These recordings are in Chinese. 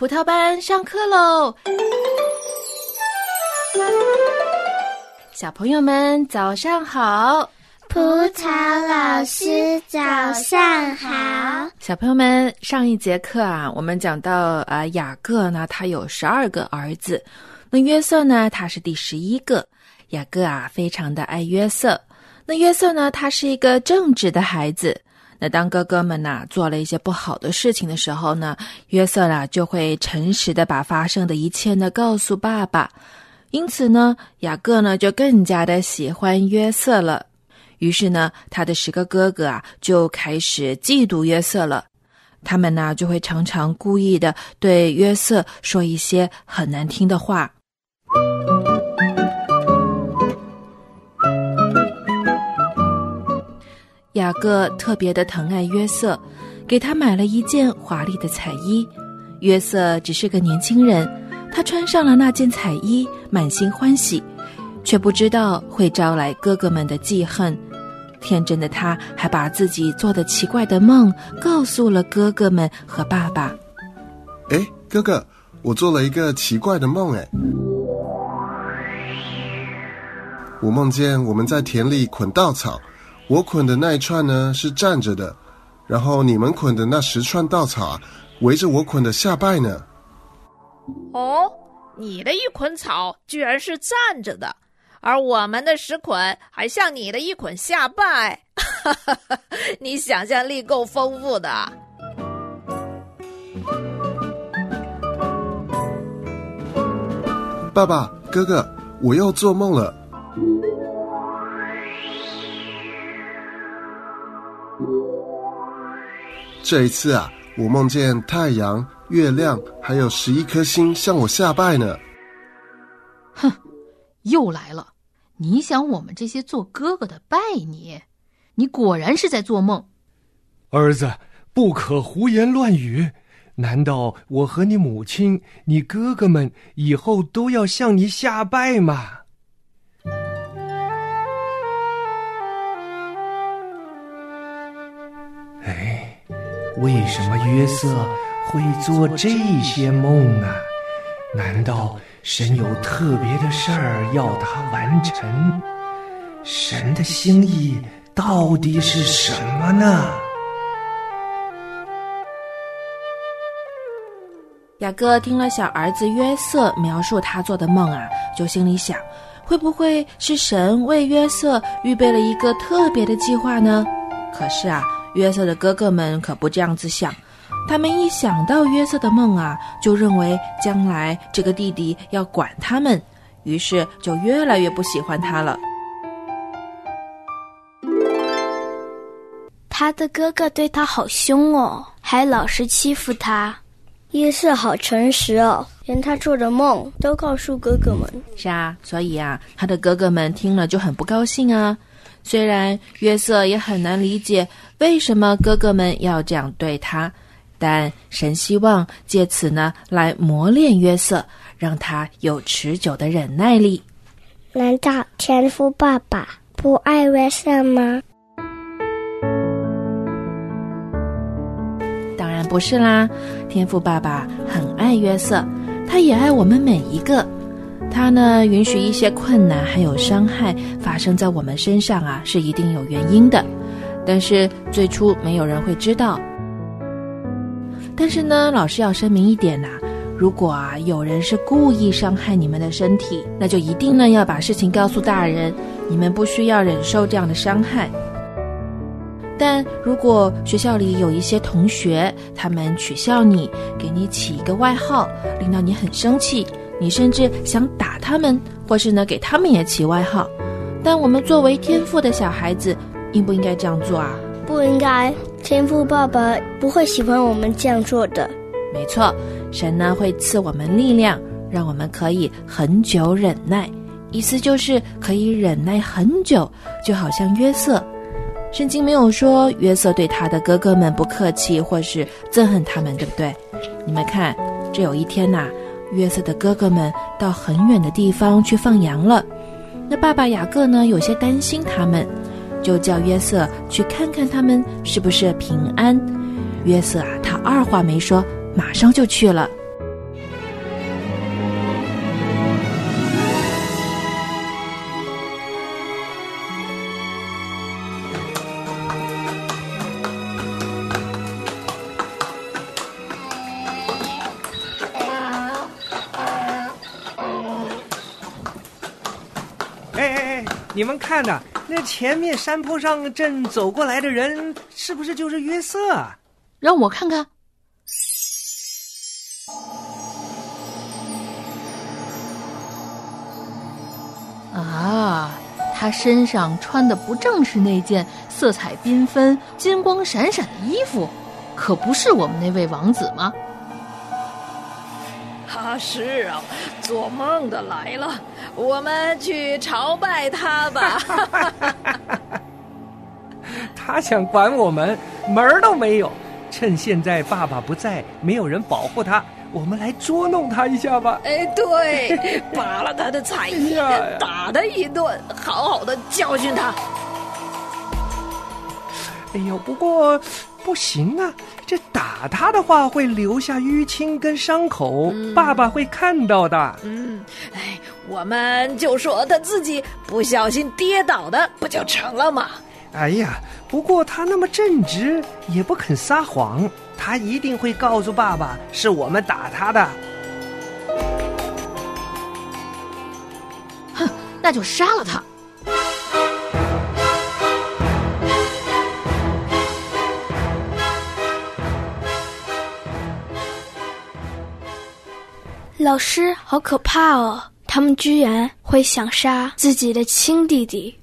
葡萄班上课喽！小朋友们早上好，葡萄老师早上好。小朋友们，上一节课啊，我们讲到啊，雅各呢，他有十二个儿子，那约瑟呢，他是第十一个。雅各啊，非常的爱约瑟。那约瑟呢，他是一个正直的孩子。那当哥哥们呐做了一些不好的事情的时候呢，约瑟啦就会诚实的把发生的一切呢告诉爸爸。因此呢，雅各呢就更加的喜欢约瑟了。于是呢，他的十个哥哥啊就开始嫉妒约瑟了。他们呢就会常常故意的对约瑟说一些很难听的话。雅各特别的疼爱约瑟，给他买了一件华丽的彩衣。约瑟只是个年轻人，他穿上了那件彩衣，满心欢喜，却不知道会招来哥哥们的记恨。天真的他，还把自己做的奇怪的梦告诉了哥哥们和爸爸。哎，哥哥，我做了一个奇怪的梦。哎，我梦见我们在田里捆稻草。我捆的那一串呢是站着的，然后你们捆的那十串稻草啊，围着我捆的下拜呢。哦，你的一捆草居然是站着的，而我们的十捆还像你的一捆下拜，哈哈哈！你想象力够丰富的。爸爸，哥哥，我又做梦了。这一次啊，我梦见太阳、月亮还有十一颗星向我下拜呢。哼，又来了！你想我们这些做哥哥的拜你？你果然是在做梦。儿子，不可胡言乱语。难道我和你母亲、你哥哥们以后都要向你下拜吗？为什么约瑟会做这些梦呢？难道神有特别的事儿要他完成？神的心意到底是什么呢？雅各听了小儿子约瑟描述他做的梦啊，就心里想：会不会是神为约瑟预备了一个特别的计划呢？可是啊。约瑟的哥哥们可不这样子想，他们一想到约瑟的梦啊，就认为将来这个弟弟要管他们，于是就越来越不喜欢他了。他的哥哥对他好凶哦，还老是欺负他。约瑟好诚实哦，连他做的梦都告诉哥哥们。是啊，所以啊，他的哥哥们听了就很不高兴啊。虽然约瑟也很难理解为什么哥哥们要这样对他，但神希望借此呢来磨练约瑟，让他有持久的忍耐力。难道天父爸爸不爱约瑟吗？当然不是啦，天父爸爸很爱约瑟，他也爱我们每一个。他呢，允许一些困难还有伤害发生在我们身上啊，是一定有原因的。但是最初没有人会知道。但是呢，老师要声明一点呐，如果啊有人是故意伤害你们的身体，那就一定呢要把事情告诉大人，你们不需要忍受这样的伤害。但如果学校里有一些同学，他们取笑你，给你起一个外号，令到你很生气。你甚至想打他们，或是呢给他们也起外号，但我们作为天赋的小孩子，应不应该这样做啊？不应该，天父爸爸不会喜欢我们这样做的。没错，神呢会赐我们力量，让我们可以很久忍耐，意思就是可以忍耐很久，就好像约瑟。圣经没有说约瑟对他的哥哥们不客气，或是憎恨他们，对不对？你们看，这有一天呐。约瑟的哥哥们到很远的地方去放羊了，那爸爸雅各呢？有些担心他们，就叫约瑟去看看他们是不是平安。约瑟啊，他二话没说，马上就去了。哎哎哎！你们看呢？那前面山坡上正走过来的人，是不是就是约瑟啊？让我看看。啊，他身上穿的不正是那件色彩缤纷、金光闪闪的衣服，可不是我们那位王子吗？啊，是啊，做梦的来了，我们去朝拜他吧。他想管我们，门儿都没有。趁现在爸爸不在，没有人保护他，我们来捉弄他一下吧。哎，对，拔了他的彩衣，打他一顿，好好的教训他。哎呦，不过不行啊，这打他的话会留下淤青跟伤口，爸爸会看到的。嗯，哎，我们就说他自己不小心跌倒的，不就成了吗？哎呀，不过他那么正直，也不肯撒谎，他一定会告诉爸爸是我们打他的。哼，那就杀了他。老师，好可怕哦！他们居然会想杀自己的亲弟弟。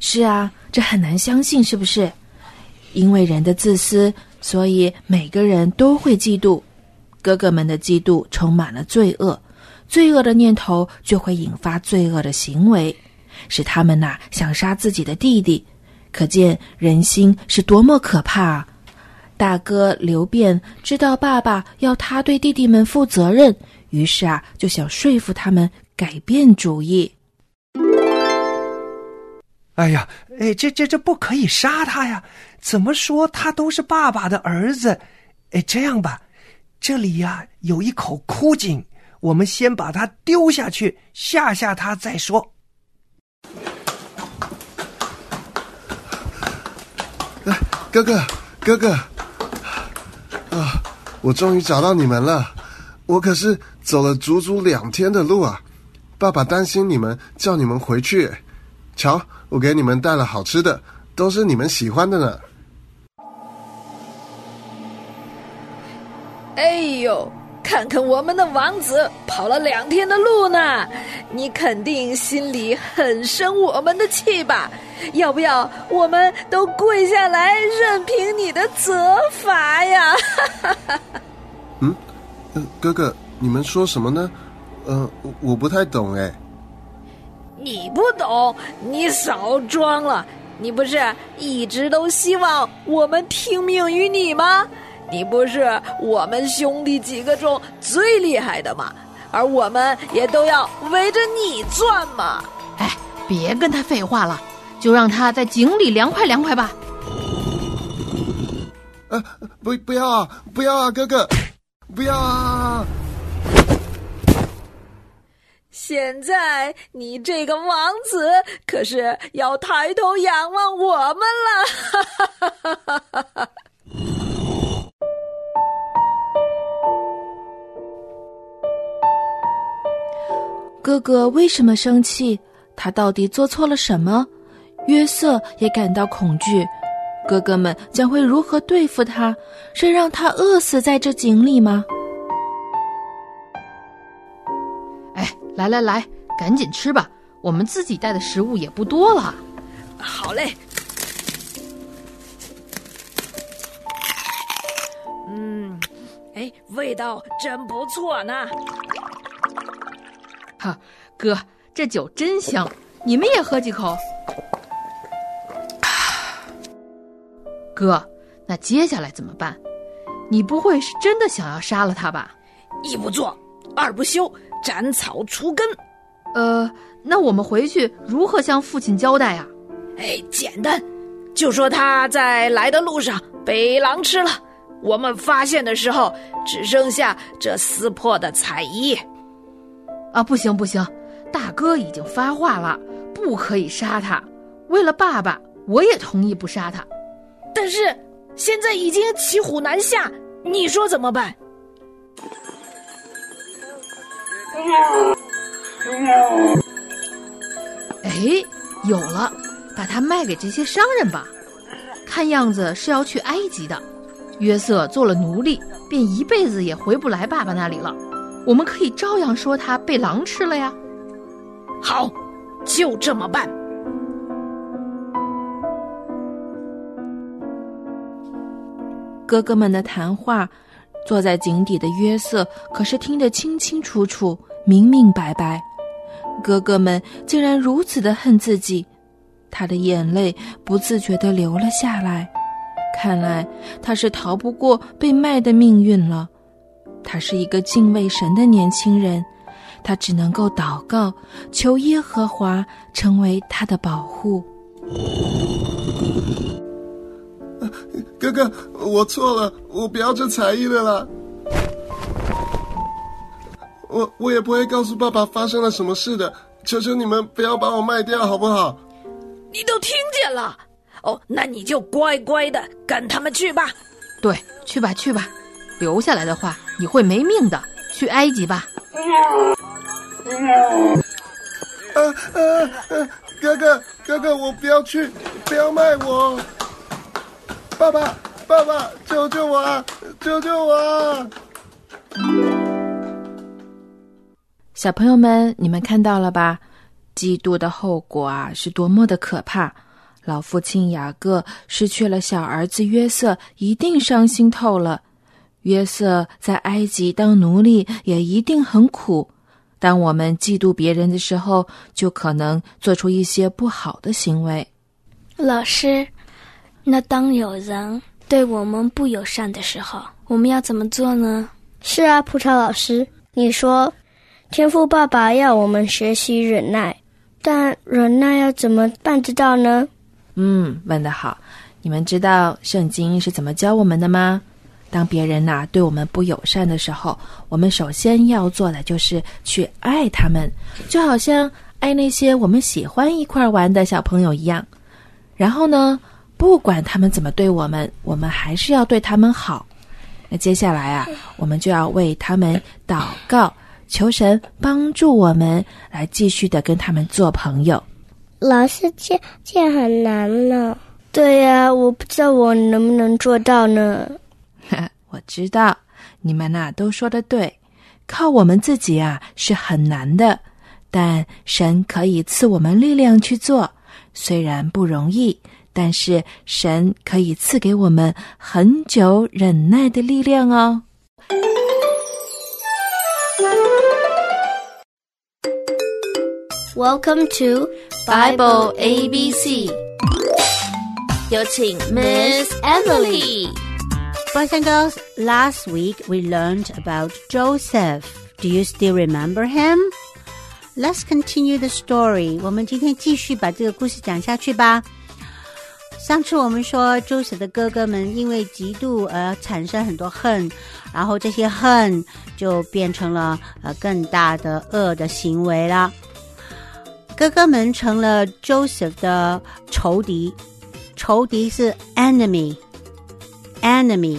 是啊。这很难相信，是不是？因为人的自私，所以每个人都会嫉妒。哥哥们的嫉妒充满了罪恶，罪恶的念头就会引发罪恶的行为，使他们呐想杀自己的弟弟。可见人心是多么可怕啊！大哥刘辩知道爸爸要他对弟弟们负责任，于是啊就想说服他们改变主意。哎呀，哎，这这这不可以杀他呀！怎么说他都是爸爸的儿子。哎，这样吧，这里呀有一口枯井，我们先把它丢下去，吓吓他再说。来，哥哥，哥哥，啊，我终于找到你们了！我可是走了足足两天的路啊！爸爸担心你们，叫你们回去。瞧。我给你们带了好吃的，都是你们喜欢的呢。哎呦，看看我们的王子跑了两天的路呢，你肯定心里很生我们的气吧？要不要我们都跪下来任凭你的责罚呀？嗯，哥哥，你们说什么呢？呃，我不太懂哎。你不懂，你少装了。你不是一直都希望我们听命于你吗？你不是我们兄弟几个中最厉害的吗？而我们也都要围着你转嘛。哎，别跟他废话了，就让他在井里凉快凉快吧。呃，不，不要啊，不要啊，哥哥，不要啊。现在你这个王子可是要抬头仰望我们了。哈哈哈哈哈哈哥哥为什么生气？他到底做错了什么？约瑟也感到恐惧。哥哥们将会如何对付他？是让他饿死在这井里吗？来来来，赶紧吃吧！我们自己带的食物也不多了。好嘞。嗯，哎，味道真不错呢。哈，哥，这酒真香，你们也喝几口。哥，那接下来怎么办？你不会是真的想要杀了他吧？一不做二不休。斩草除根，呃，那我们回去如何向父亲交代啊？哎，简单，就说他在来的路上被狼吃了，我们发现的时候只剩下这撕破的彩衣。啊，不行不行，大哥已经发话了，不可以杀他。为了爸爸，我也同意不杀他。但是现在已经骑虎难下，你说怎么办？哎哎，有了，把它卖给这些商人吧。看样子是要去埃及的。约瑟做了奴隶，便一辈子也回不来爸爸那里了。我们可以照样说他被狼吃了呀。好，就这么办。哥哥们的谈话，坐在井底的约瑟可是听得清清楚楚、明明白白。哥哥们竟然如此的恨自己，他的眼泪不自觉的流了下来。看来他是逃不过被卖的命运了。他是一个敬畏神的年轻人，他只能够祷告，求耶和华成为他的保护。哥哥，我错了，我不要这才艺的了。我我也不会告诉爸爸发生了什么事的，求求你们不要把我卖掉，好不好？你都听见了哦，那你就乖乖的跟他们去吧。对，去吧去吧，留下来的话你会没命的。去埃及吧。啊啊啊！哥哥哥哥，我不要去，不要卖我。爸爸爸爸，救救我啊！救救我啊！小朋友们，你们看到了吧？嫉妒的后果啊，是多么的可怕！老父亲雅各失去了小儿子约瑟，一定伤心透了。约瑟在埃及当奴隶，也一定很苦。当我们嫉妒别人的时候，就可能做出一些不好的行为。老师，那当有人对我们不友善的时候，我们要怎么做呢？是啊，葡萄老师，你说，天赋爸爸要我们学习忍耐，但忍耐要怎么办得到呢？嗯，问得好。你们知道圣经是怎么教我们的吗？当别人呐、对我们不友善的时候，我们首先要做的就是去爱他们，就好像爱那些我们喜欢一块玩的小朋友一样。然后呢，不管他们怎么对我们，我们还是要对他们好。那接下来啊，我们就要为他们祷告，求神帮助我们来继续的跟他们做朋友。老师，这这很难呢。对呀、我不知道我能不能做到呢。我知道你们呐、都说的对，靠我们自己啊是很难的，但神可以赐我们力量去做，虽然不容易，但是神可以赐给我们很久忍耐的力量哦。Welcome to Bible A B C，有请 Miss Emily。 Boys and girls, last week we learned about Joseph. Do you still remember him? Let's continue the story. 我们今天继续把这个故事讲下去吧。 上次我们说，Joseph 的哥哥们因为嫉妒而产生很多恨，然后这些恨就变成了呃更大的恶的行为了。哥哥们成了 Joseph 的仇敌，仇敌是 enemy。enemy,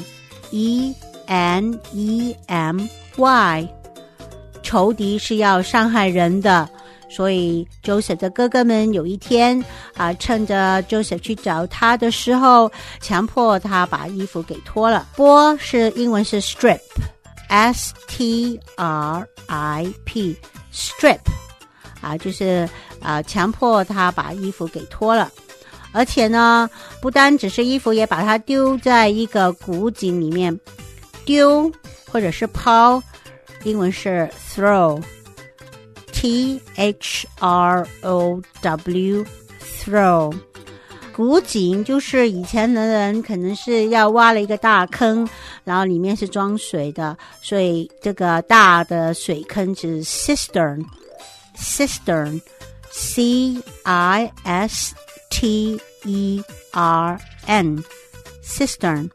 e n e m y，仇敌是要伤害人的，所以 Joseph 的哥哥们有一天啊，趁着 Joseph 去找他的时候，强迫他把衣服给脱了。剥是英文是 strip，s t r i p，strip 啊，就是啊，强迫他把衣服给脱了。而且呢，不单只是衣服，也把它丢在一个古井里面，丢或者是抛，英文是 throw T H R O W throw，。古井就是以前的人可能是要挖了一个大坑，然后里面是装水的，所以这个大的水坑是 cistern，cistern，c i s T E R N，cistern。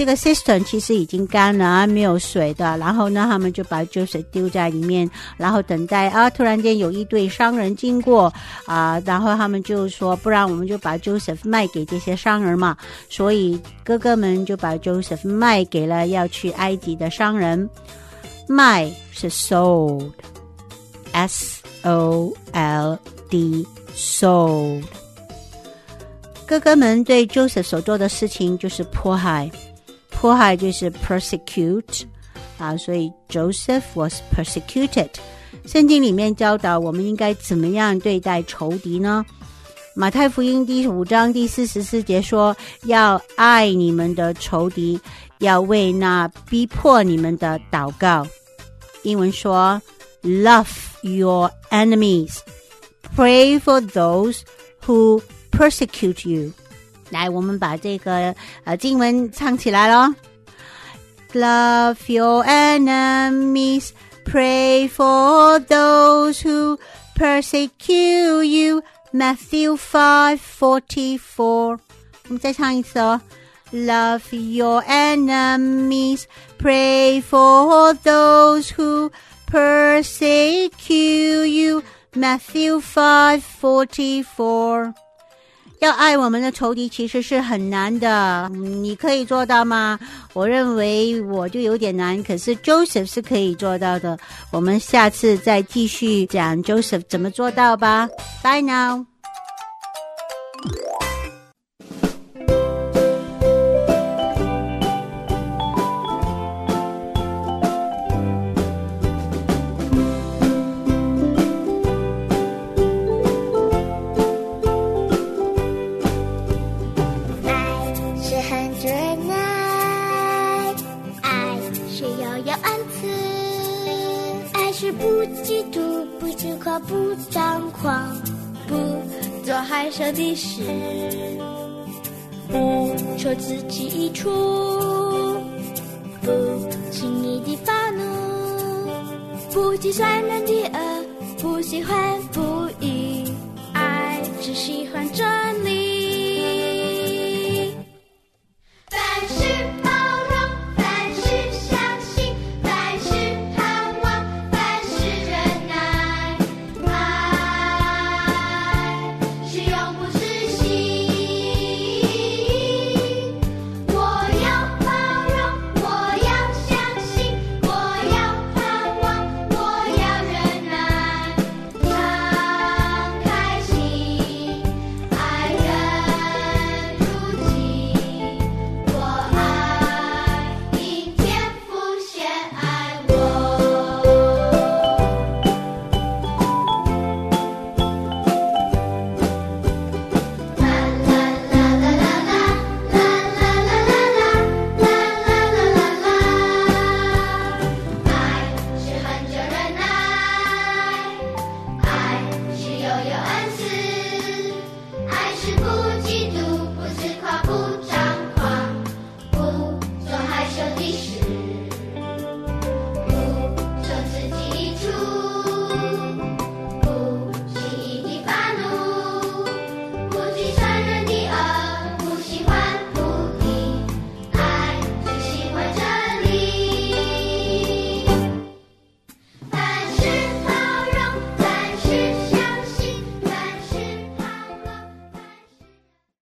这个 cistern 其实已经干了啊，没有水的。然后呢，他们就把 Joseph 丢在里面，然后等待啊。突然间有一对商人经过啊，然后他们就说，不然我们就把 Joseph 卖给这些商人嘛。所以哥哥们就把 Joseph 卖给了要去埃及的商人。卖是 sold，S o l d sold。哥哥们对 Joseph 所做的事情就是迫害，迫害就是 persecute 啊，所以 Joseph was persecuted。圣经里面教导我们应该怎么样对待仇敌呢？马太福音第五章第四十四节说：“要爱你们的仇敌，要为那逼迫你们的祷告。”英文说：“Love your enemies, pray for those who persecute you。” 来，我们把这个呃经文唱起来喽。Love your enemies, pray for those who persecute you. Matthew five forty four。我们再唱一次哦。Love your enemies, pray for those who persecute you. Matthew five forty four。 要爱我们的仇敌其实是很难的，你可以做到吗？我认为我就有点难，可是 Joseph 是可以做到的。我们下次再继续讲 Joseph 怎么做到吧。Bye now。做害羞的事，不求自己益处，不轻易的发怒，不计算人的恶，不喜欢不义，爱只喜欢真理。